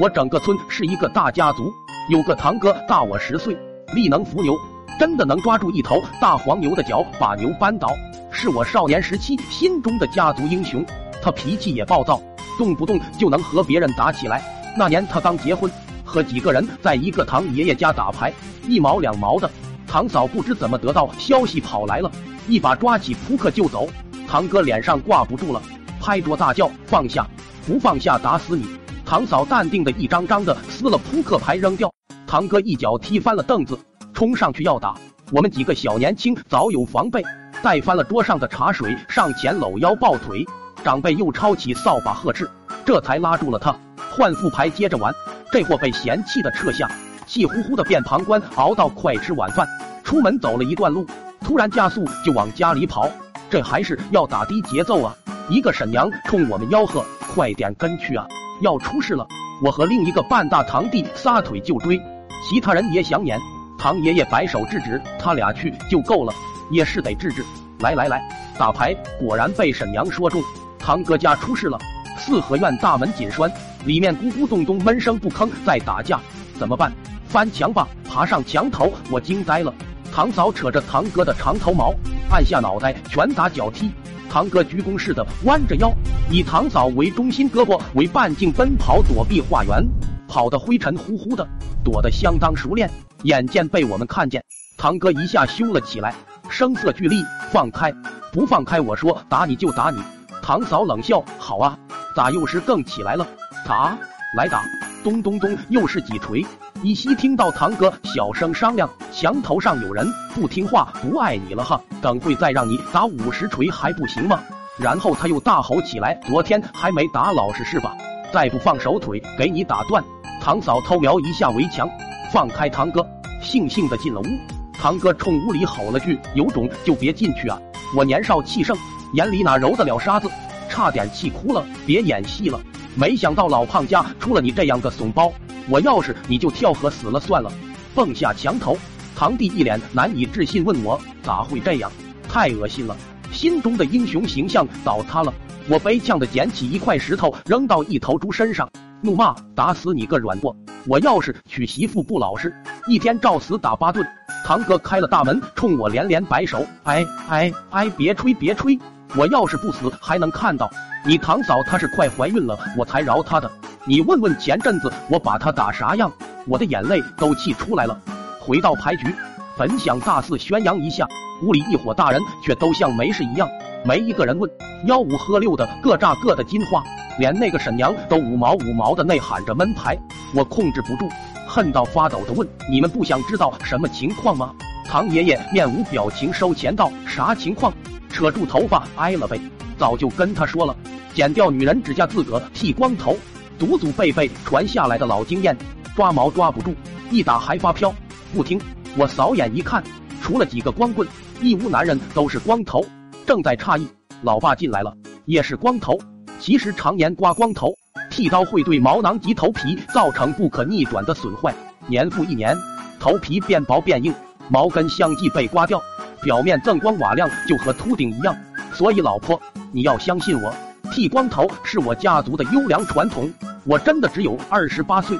我整个村是一个大家族，有个堂哥大我十岁，力能扶牛，真的能抓住一头大黄牛的脚把牛扳倒，是我少年时期心中的家族英雄。他脾气也暴躁，动不动就能和别人打起来。那年他刚结婚，和几个人在一个堂爷爷家打牌，一毛两毛的。堂嫂不知怎么得到消息跑来了，一把抓起扑克就走。堂哥脸上挂不住了，拍桌大叫：“放下！不放下打死你！”堂嫂淡定的一张张的撕了扑克牌扔掉，堂哥一脚踢翻了凳子，冲上去要打。我们几个小年轻早有防备，带翻了桌上的茶水，上前搂腰抱腿。长辈又抄起扫把呵斥，这才拉住了他，换副牌接着玩。这货被嫌弃的撤下，气呼呼的变旁观，熬到快吃晚饭。出门走了一段路，突然加速就往家里跑，这还是要打的节奏啊！一个婶娘冲我们吆喝：“快点跟去啊，要出事了！”我和另一个半大堂弟撒腿就追，其他人也想撵。唐爷爷摆手制止：“他俩去就够了，也是得治治。”来来来，打牌果然被婶娘说中。堂哥家出事了，四合院大门紧栓，里面咕咕咚咚闷声不吭在打架，怎么办？翻墙吧！爬上墙头，我惊呆了。堂嫂扯着堂哥的长头毛，按下脑袋，拳打脚踢。堂哥鞠躬似的弯着腰，以堂嫂为中心，胳膊为半径奔跑躲避化圆，跑得灰尘呼呼的，躲得相当熟练。眼见被我们看见，堂哥一下凶了起来，声色俱厉：“放开！不放开！我说打你就打你！”堂嫂冷笑：“好啊，咋又是更起来了？打，来打！咚咚咚，又是几锤。”依稀听到堂哥小声商量：“墙头上有人，不听话，不爱你了哈！等会再让你打五十锤还不行吗？”然后他又大吼起来：“昨天还没打老实是吧？再不放手，腿给你打断！”堂嫂偷瞄一下围墙，放开堂哥，悻悻的进了屋。堂哥冲屋里吼了句：“有种就别进去啊！”我年少气盛。眼里哪揉得了沙子，差点气哭了。别演戏了，没想到老胖家出了你这样个怂包。我要是你就跳河死了算了。蹦下墙头，堂弟一脸难以置信问我咋会这样？太恶心了，心中的英雄形象倒塌了。我悲呛的捡起一块石头扔到一头猪身上，怒骂打死你个软货！我要是娶媳妇不老实，一天照死打八顿。堂哥开了大门，冲我连连摆手，哎哎哎，别吹别吹。我要是不死，还能看到你堂嫂她是快怀孕了，我才饶她的。你问问前阵子我把她打啥样，我的眼泪都气出来了。回到牌局，本想大肆宣扬一下，屋里一伙大人却都像没事一样，没一个人问，吆五喝六的各炸各的金花，连那个婶娘都五毛五毛的内喊着闷牌。我控制不住，恨到发抖的问：你们不想知道什么情况吗？唐爷爷面无表情收钱道：啥情况？扯住头发挨了呗，早就跟他说了，剪掉女人指甲，自个剃光头，祖祖辈辈传下来的老经验，抓毛抓不住，一打还发飘。不听，我扫眼一看，除了几个光棍，一屋男人都是光头。正在诧异，老爸进来了，也是光头。其实常年刮光头，剃刀会对毛囊及头皮造成不可逆转的损坏，年复一年，头皮变薄变硬，毛根相继被刮掉。表面锃光瓦亮，就和秃顶一样。所以老婆，你要相信我，剃光头是我家族的优良传统。我真的只有二十八岁。